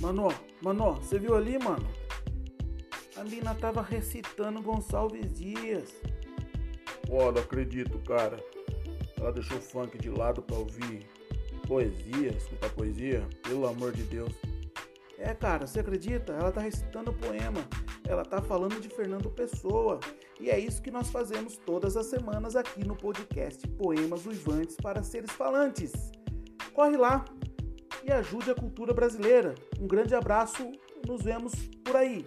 Mano, mano, você viu ali, mano? A mina tava recitando Gonçalves Dias. Pô, não acredito, cara. Ela deixou o funk de lado pra ouvir poesia, escutar poesia. Pelo amor de Deus. É, cara, você acredita? Ela tá recitando poema. Ela tá falando de Fernando Pessoa. E é isso que nós fazemos todas as semanas aqui no podcast Poemas Uivantes para Seres Falantes. Corre lá ajude a cultura brasileira. Um grande abraço, nos vemos por aí.